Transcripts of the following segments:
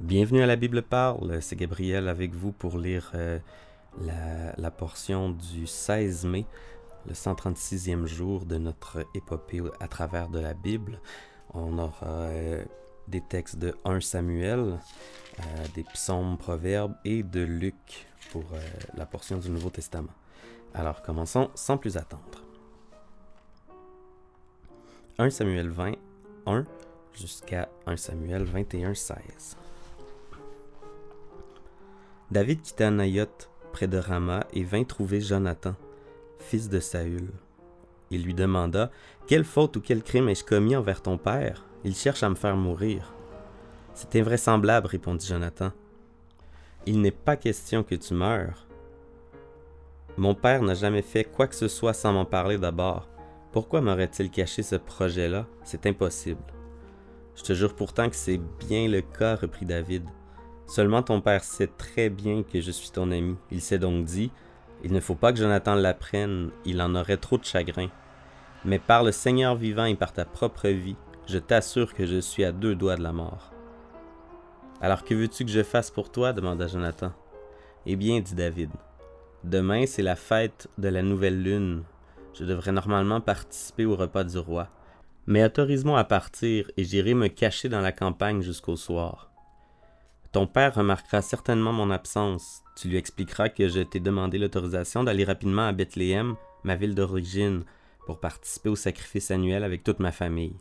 Bienvenue à la Bible parle, c'est Gabriel avec vous pour lire euh, la, la, portion du 16 mai, le 136e jour de notre épopée à travers de la Bible. On aura euh, des textes de 1 Samuel, euh, des psaumes, proverbes et de Luc pour euh, la portion du Nouveau Testament. Alors commençons sans plus attendre. 1 Samuel 20, 1 jusqu'à 1 Samuel 21, 16. David quitta Naïoth près de Rama et vint trouver Jonathan, fils de Saül. Il lui demanda Quelle faute ou quel crime ai-je commis envers ton père? Il cherche à me faire mourir. C'est invraisemblable, répondit Jonathan. Il n'est pas question que tu meurs. Mon père n'a jamais fait quoi que ce soit sans m'en parler d'abord. Pourquoi m'aurait-il caché ce projet-là? C'est impossible. Je te jure pourtant que c'est bien le cas, reprit David. Seulement ton père sait très bien que je suis ton ami. Il s'est donc dit, il ne faut pas que Jonathan l'apprenne, il en aurait trop de chagrin. Mais par le Seigneur vivant et par ta propre vie, je t'assure que je suis à deux doigts de la mort. Alors que veux-tu que je fasse pour toi? demanda Jonathan. Eh bien, dit David, demain c'est la fête de la nouvelle lune. Je devrais normalement participer au repas du roi. Mais autorise-moi à partir et j'irai me cacher dans la campagne jusqu'au soir. Ton père remarquera certainement mon absence. Tu lui expliqueras que je t'ai demandé l'autorisation d'aller rapidement à Bethléem, ma ville d'origine, pour participer au sacrifice annuel avec toute ma famille.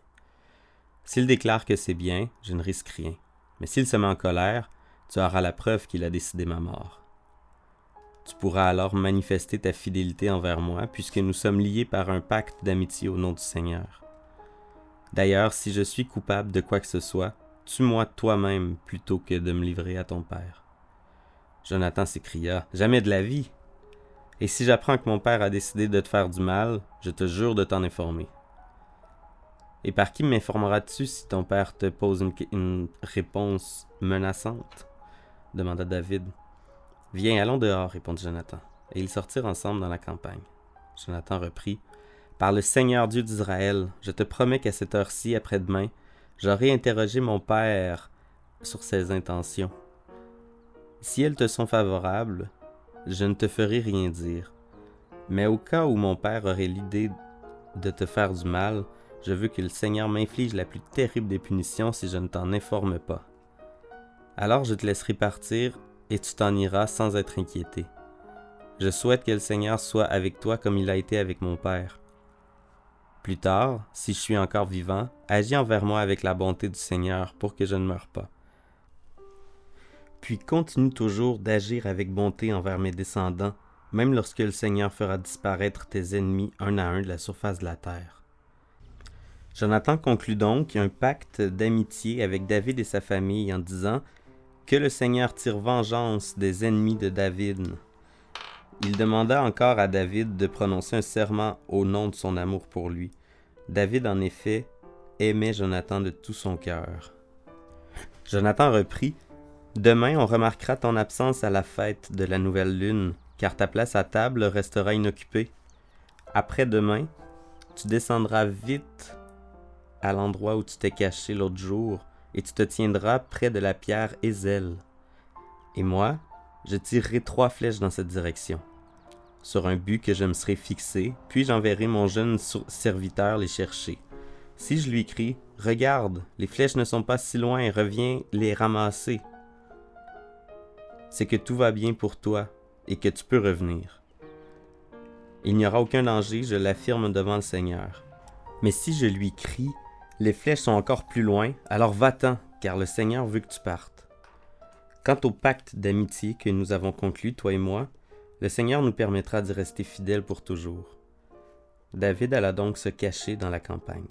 S'il déclare que c'est bien, je ne risque rien. Mais s'il se met en colère, tu auras la preuve qu'il a décidé ma mort. Tu pourras alors manifester ta fidélité envers moi, puisque nous sommes liés par un pacte d'amitié au nom du Seigneur. D'ailleurs, si je suis coupable de quoi que ce soit, Tue-moi toi-même plutôt que de me livrer à ton père? Jonathan s'écria. Jamais de la vie. Et si j'apprends que mon père a décidé de te faire du mal, je te jure de t'en informer. Et par qui m'informeras-tu si ton père te pose une, une réponse menaçante? demanda David. Viens, allons dehors, répondit Jonathan. Et ils sortirent ensemble dans la campagne. Jonathan reprit. Par le Seigneur Dieu d'Israël, je te promets qu'à cette heure-ci, après-demain, J'aurais interrogé mon père sur ses intentions. Si elles te sont favorables, je ne te ferai rien dire. Mais au cas où mon père aurait l'idée de te faire du mal, je veux que le Seigneur m'inflige la plus terrible des punitions si je ne t'en informe pas. Alors je te laisserai partir et tu t'en iras sans être inquiété. Je souhaite que le Seigneur soit avec toi comme il a été avec mon Père. Plus tard, si je suis encore vivant, agis envers moi avec la bonté du Seigneur pour que je ne meure pas. Puis continue toujours d'agir avec bonté envers mes descendants, même lorsque le Seigneur fera disparaître tes ennemis un à un de la surface de la terre. Jonathan conclut donc un pacte d'amitié avec David et sa famille en disant que le Seigneur tire vengeance des ennemis de David. Il demanda encore à David de prononcer un serment au nom de son amour pour lui. David, en effet, aimait Jonathan de tout son cœur. Jonathan reprit Demain, on remarquera ton absence à la fête de la nouvelle lune, car ta place à table restera inoccupée. Après-demain, tu descendras vite à l'endroit où tu t'es caché l'autre jour, et tu te tiendras près de la pierre Ézel. Et moi, je tirerai trois flèches dans cette direction sur un but que je me serai fixé, puis j'enverrai mon jeune serviteur les chercher. Si je lui crie Regarde, les flèches ne sont pas si loin, reviens les ramasser. C'est que tout va bien pour toi et que tu peux revenir. Il n'y aura aucun danger, je l'affirme devant le Seigneur. Mais si je lui crie Les flèches sont encore plus loin, alors va-t'en, car le Seigneur veut que tu partes. Quant au pacte d'amitié que nous avons conclu, toi et moi, le Seigneur nous permettra d'y rester fidèles pour toujours. David alla donc se cacher dans la campagne.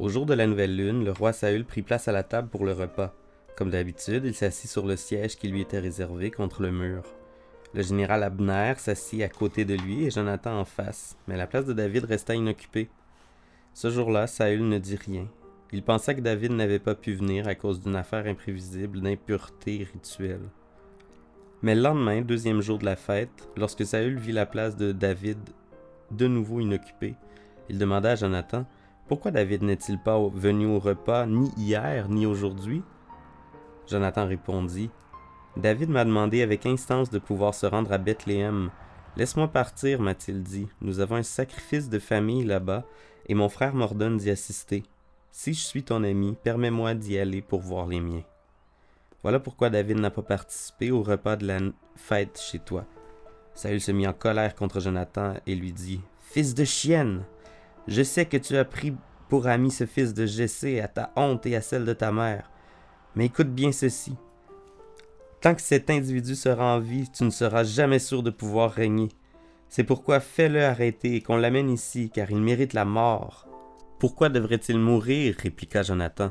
Au jour de la nouvelle lune, le roi Saül prit place à la table pour le repas. Comme d'habitude, il s'assit sur le siège qui lui était réservé contre le mur. Le général Abner s'assit à côté de lui et Jonathan en face, mais la place de David resta inoccupée. Ce jour-là, Saül ne dit rien. Il pensa que David n'avait pas pu venir à cause d'une affaire imprévisible d'impureté rituelle. Mais le lendemain, deuxième jour de la fête, lorsque Saül vit la place de David de nouveau inoccupée, il demanda à Jonathan Pourquoi David n'est-il pas venu au repas ni hier ni aujourd'hui? Jonathan répondit David m'a demandé avec instance de pouvoir se rendre à Bethléem. Laisse-moi partir, m'a-t-il dit. Nous avons un sacrifice de famille là-bas, et mon frère m'ordonne d'y assister. Si je suis ton ami, permets-moi d'y aller pour voir les miens. Voilà pourquoi David n'a pas participé au repas de la fête chez toi. Saül se mit en colère contre Jonathan et lui dit Fils de chienne, je sais que tu as pris pour ami ce fils de Jessé à ta honte et à celle de ta mère. Mais écoute bien ceci. Tant que cet individu sera en vie, tu ne seras jamais sûr de pouvoir régner. C'est pourquoi fais-le arrêter et qu'on l'amène ici, car il mérite la mort. Pourquoi devrait-il mourir répliqua Jonathan.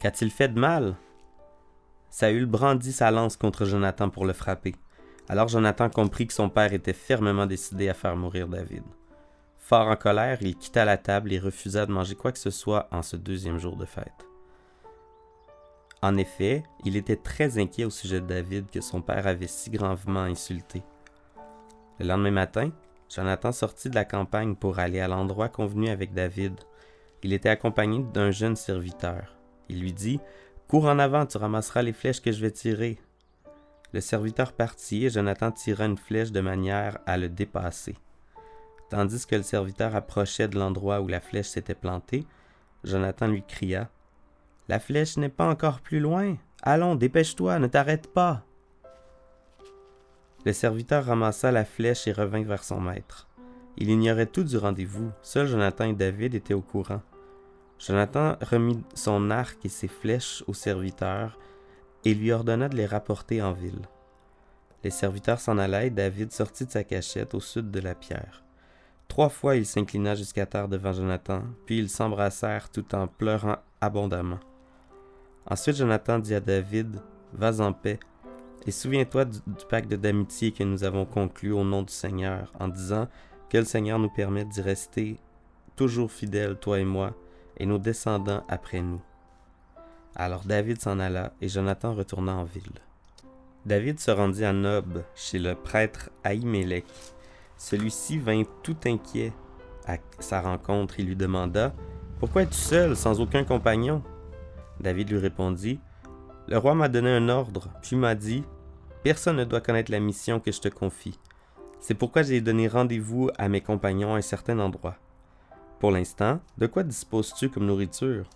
Qu'a-t-il fait de mal Saül brandit sa lance contre Jonathan pour le frapper. Alors Jonathan comprit que son père était fermement décidé à faire mourir David. Fort en colère, il quitta la table et refusa de manger quoi que ce soit en ce deuxième jour de fête. En effet, il était très inquiet au sujet de David que son père avait si gravement insulté. Le lendemain matin, Jonathan sortit de la campagne pour aller à l'endroit convenu avec David. Il était accompagné d'un jeune serviteur. Il lui dit Cours en avant, tu ramasseras les flèches que je vais tirer. Le serviteur partit et Jonathan tira une flèche de manière à le dépasser. Tandis que le serviteur approchait de l'endroit où la flèche s'était plantée, Jonathan lui cria La flèche n'est pas encore plus loin. Allons, dépêche-toi, ne t'arrête pas. Le serviteur ramassa la flèche et revint vers son maître. Il ignorait tout du rendez-vous. Seuls Jonathan et David étaient au courant. Jonathan remit son arc et ses flèches au serviteur et lui ordonna de les rapporter en ville. Les serviteurs s'en allaient et David sortit de sa cachette au sud de la pierre. Trois fois il s'inclina jusqu'à terre devant Jonathan, puis ils s'embrassèrent tout en pleurant abondamment. Ensuite Jonathan dit à David, Vas en paix, et souviens-toi du, pacte d'amitié que nous avons conclu au nom du Seigneur, en disant que le Seigneur nous permette d'y rester toujours fidèles, toi et moi, et nos descendants après nous. Alors David s'en alla, et Jonathan retourna en ville. David se rendit à Nob, chez le prêtre Ahimelech, celui-ci vint tout inquiet à sa rencontre et lui demanda Pourquoi es-tu seul, sans aucun compagnon David lui répondit Le roi m'a donné un ordre, puis m'a dit Personne ne doit connaître la mission que je te confie. C'est pourquoi j'ai donné rendez-vous à mes compagnons à un certain endroit. Pour l'instant, de quoi disposes-tu comme nourriture?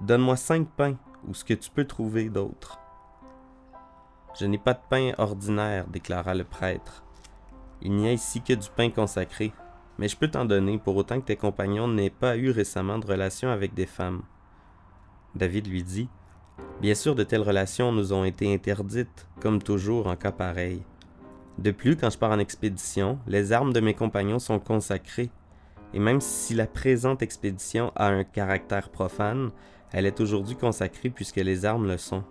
Donne-moi cinq pains ou ce que tu peux trouver d'autre. Je n'ai pas de pain ordinaire, déclara le prêtre. Il n'y a ici que du pain consacré, mais je peux t'en donner pour autant que tes compagnons n'aient pas eu récemment de relations avec des femmes. David lui dit Bien sûr, de telles relations nous ont été interdites, comme toujours en cas pareil. De plus, quand je pars en expédition, les armes de mes compagnons sont consacrées, et même si la présente expédition a un caractère profane, elle est aujourd'hui consacrée puisque les armes le sont.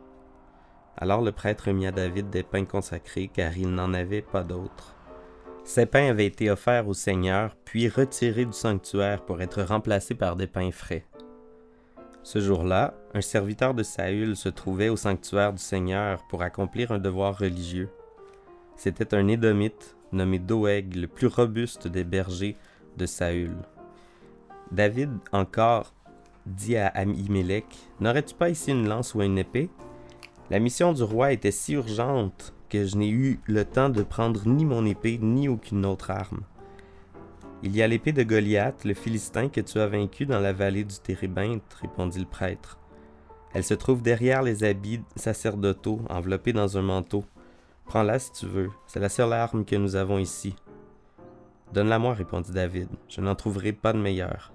Alors le prêtre mit à David des pains consacrés, car il n'en avait pas d'autres. Ces pains avaient été offerts au Seigneur, puis retirés du sanctuaire pour être remplacés par des pains frais. Ce jour-là, un serviteur de Saül se trouvait au sanctuaire du Seigneur pour accomplir un devoir religieux. C'était un Édomite nommé Doeg, le plus robuste des bergers de Saül. David encore dit à Ahimelech N'aurais-tu pas ici une lance ou une épée? La mission du roi était si urgente que je n'ai eu le temps de prendre ni mon épée ni aucune autre arme. Il y a l'épée de Goliath, le Philistin que tu as vaincu dans la vallée du Térébinthe, répondit le prêtre. Elle se trouve derrière les habits sacerdotaux, enveloppée dans un manteau. Prends-la si tu veux, c'est la seule arme que nous avons ici. Donne-la-moi, répondit David, je n'en trouverai pas de meilleure.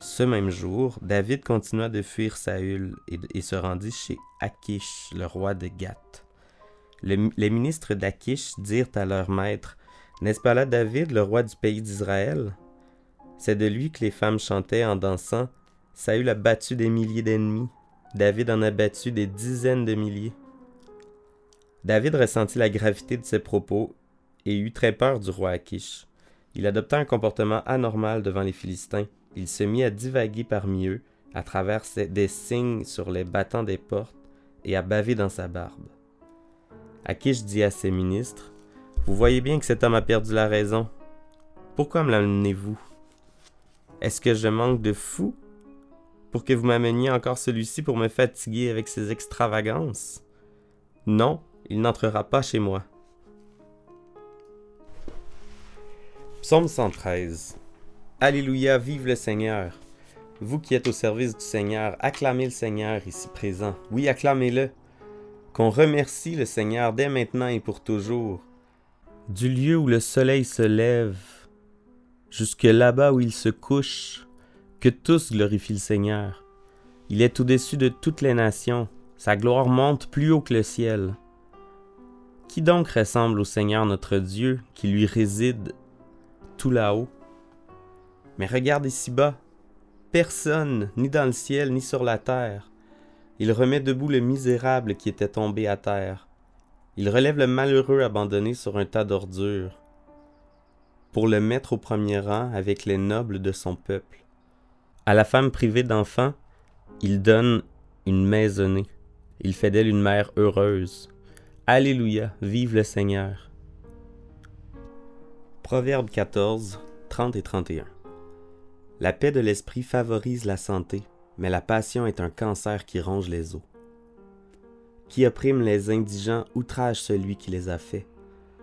Ce même jour, David continua de fuir Saül et, se rendit chez Akish, le roi de Gath. les ministres d'Akish dirent à leur maître N'est-ce pas là David, le roi du pays d'Israël? C'est de lui que les femmes chantaient en dansant Saül a battu des milliers d'ennemis, David en a battu des dizaines de milliers. David ressentit la gravité de ses propos et eut très peur du roi Akish. Il adopta un comportement anormal devant les Philistins il se mit à divaguer parmi eux, à travers des signes sur les battants des portes, et à baver dans sa barbe. Akish dit à ses ministres Vous voyez bien que cet homme a perdu la raison. Pourquoi me l'amenez-vous? Est-ce que je manque de fou pour que vous m'ameniez encore celui-ci pour me fatiguer avec ses extravagances? Non, il n'entrera pas chez moi. Psaume 113 Alléluia, vive le Seigneur. Vous qui êtes au service du Seigneur, acclamez le Seigneur ici présent. Oui, acclamez-le. Qu'on remercie le Seigneur dès maintenant et pour toujours. Du lieu où le soleil se lève, jusque là-bas où il se couche, que tous glorifient le Seigneur. Il est au-dessus de toutes les nations, sa gloire monte plus haut que le ciel. Qui donc ressemble au Seigneur notre Dieu, qui lui réside tout là-haut? Mais regarde ici-bas, personne, ni dans le ciel, ni sur la terre. Il remet debout le misérable qui était tombé à terre. Il relève le malheureux abandonné sur un tas d'ordures, pour le mettre au premier rang avec les nobles de son peuple. À la femme privée d'enfants, il donne une maisonnée. Il fait d'elle une mère heureuse. Alléluia, vive le Seigneur. Proverbe 14, 30 et 31. La paix de l'esprit favorise la santé, mais la passion est un cancer qui ronge les os. Qui opprime les indigents outrage celui qui les a faits.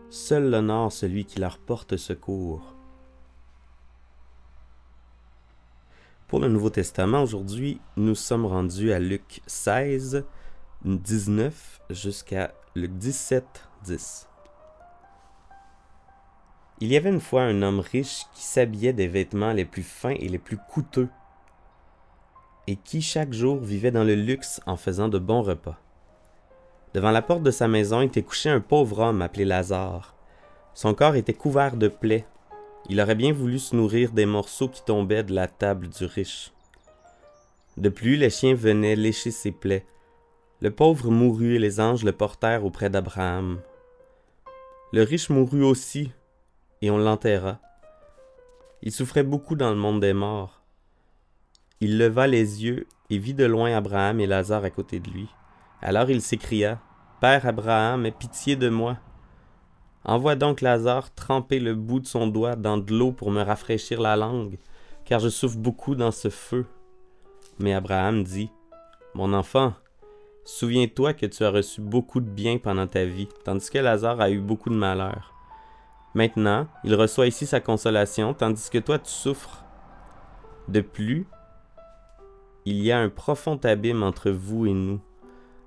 Seul l'honneur celui qui leur porte secours. Pour le Nouveau Testament, aujourd'hui, nous sommes rendus à Luc 16, 19 jusqu'à Luc 17, 10. Il y avait une fois un homme riche qui s'habillait des vêtements les plus fins et les plus coûteux, et qui chaque jour vivait dans le luxe en faisant de bons repas. Devant la porte de sa maison était couché un pauvre homme appelé Lazare. Son corps était couvert de plaies, il aurait bien voulu se nourrir des morceaux qui tombaient de la table du riche. De plus, les chiens venaient lécher ses plaies. Le pauvre mourut et les anges le portèrent auprès d'Abraham. Le riche mourut aussi, et on l'enterra. Il souffrait beaucoup dans le monde des morts. Il leva les yeux et vit de loin Abraham et Lazare à côté de lui. Alors il s'écria Père Abraham, aie pitié de moi. Envoie donc Lazare tremper le bout de son doigt dans de l'eau pour me rafraîchir la langue, car je souffre beaucoup dans ce feu. Mais Abraham dit, Mon enfant, souviens-toi que tu as reçu beaucoup de bien pendant ta vie, tandis que Lazare a eu beaucoup de malheur. Maintenant, il reçoit ici sa consolation, tandis que toi tu souffres. De plus, il y a un profond abîme entre vous et nous.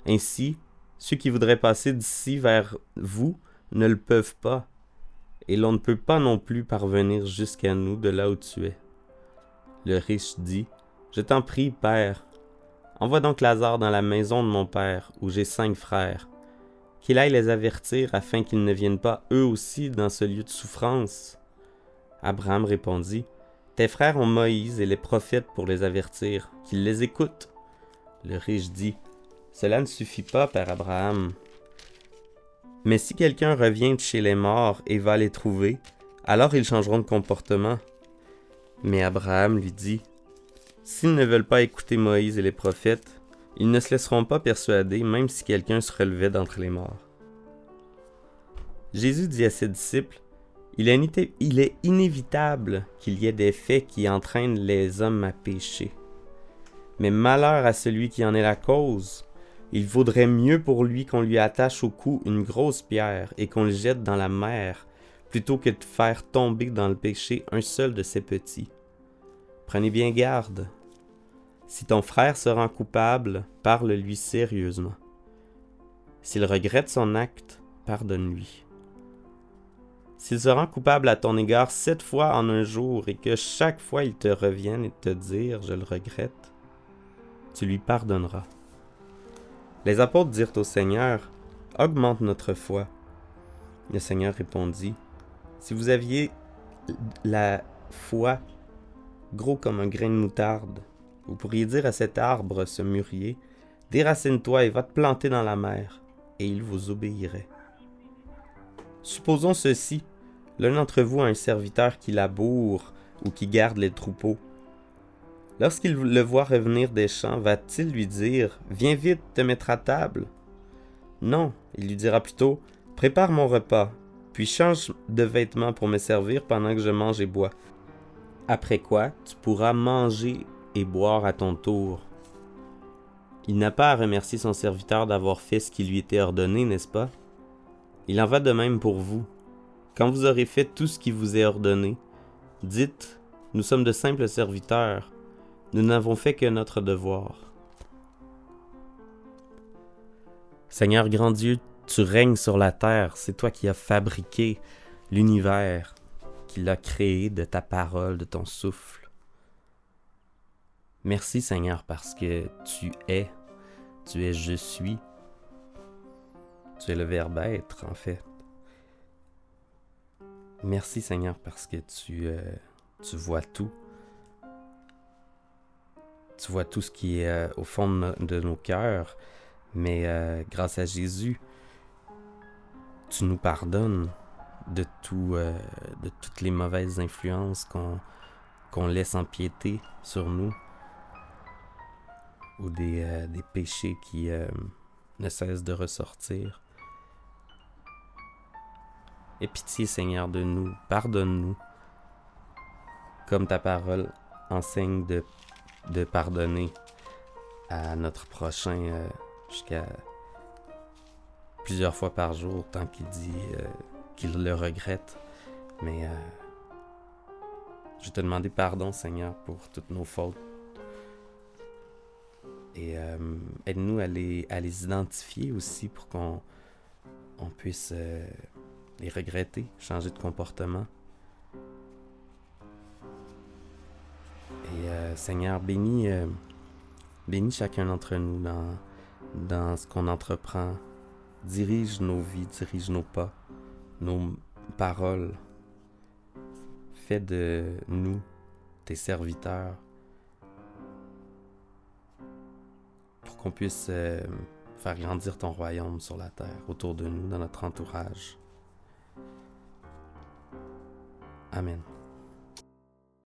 Ainsi, ceux qui voudraient passer d'ici vers vous ne le peuvent pas, et l'on ne peut pas non plus parvenir jusqu'à nous de là où tu es. Le riche dit, Je t'en prie, Père, envoie donc Lazare dans la maison de mon Père, où j'ai cinq frères, qu'il aille les avertir afin qu'ils ne viennent pas eux aussi dans ce lieu de souffrance. Abraham répondit, Tes frères ont Moïse et les prophètes pour les avertir, qu'ils les écoutent. Le riche dit, Cela ne suffit pas, Père Abraham. Mais si quelqu'un revient de chez les morts et va les trouver, alors ils changeront de comportement. Mais Abraham lui dit, S'ils ne veulent pas écouter Moïse et les prophètes, ils ne se laisseront pas persuader même si quelqu'un se relevait d'entre les morts. Jésus dit à ses disciples, il est, inévitable qu'il y ait des faits qui entraînent les hommes à pécher. Mais malheur à celui qui en est la cause. Il vaudrait mieux pour lui qu'on lui attache au cou une grosse pierre et qu'on le jette dans la mer, plutôt que de faire tomber dans le péché un seul de ses petits. Prenez bien garde. Si ton frère se rend coupable, parle-lui sérieusement. S'il regrette son acte, pardonne-lui. S'il se rend coupable à ton égard sept fois en un jour et que chaque fois il te revienne et te dire je le regrette, tu lui pardonneras. Les apôtres dirent au Seigneur, Augmente notre foi. Le Seigneur répondit, Si vous aviez la foi gros comme un grain de moutarde, vous pourriez dire à cet arbre, ce mûrier, Déracine-toi et va te planter dans la mer, et il vous obéirait. Supposons ceci, l'un d'entre vous a un serviteur qui laboure ou qui garde les troupeaux. Lorsqu'il le voit revenir des champs, va-t-il lui dire Viens vite te mettre à table? Non, il lui dira plutôt Prépare mon repas, puis change de vêtements pour me servir pendant que je mange et bois. Après quoi, tu pourras manger et boire à ton tour. Il n'a pas à remercier son serviteur d'avoir fait ce qui lui était ordonné, n'est-ce pas? Il en va de même pour vous. Quand vous aurez fait tout ce qui vous est ordonné, dites, nous sommes de simples serviteurs, nous n'avons fait que notre devoir. Seigneur grand Dieu, tu règnes sur la terre, c'est toi qui as fabriqué l'univers, qui l'a créé de ta parole, de ton souffle. Merci Seigneur parce que tu es, tu es je suis. Tu es le verbe être en fait. Merci Seigneur parce que tu, euh, tu vois tout. Tu vois tout ce qui est euh, au fond de, nos cœurs. Mais euh, grâce à Jésus, tu nous pardonnes de, tout, de toutes les mauvaises influences qu'on qu'on laisse empiéter sur nous ou des, des péchés qui ne cessent de ressortir. Aie pitié, Seigneur, de nous. Pardonne-nous. Comme ta parole enseigne de, de pardonner à notre prochain euh, jusqu'à plusieurs fois par jour, tant qu'il dit euh, qu'il le regrette. Mais euh, je te demandais pardon, Seigneur, pour toutes nos fautes. Et aide-nous à les, à les identifier aussi pour qu'on on puisse les regretter, changer de comportement. Et euh, Seigneur, bénis, euh, bénis chacun d'entre nous dans, dans ce qu'on entreprend. Dirige nos vies, dirige nos pas, nos paroles. Fais de nous tes serviteurs qu'on puisse euh, faire grandir ton royaume sur la terre, autour de nous, dans notre entourage. Amen.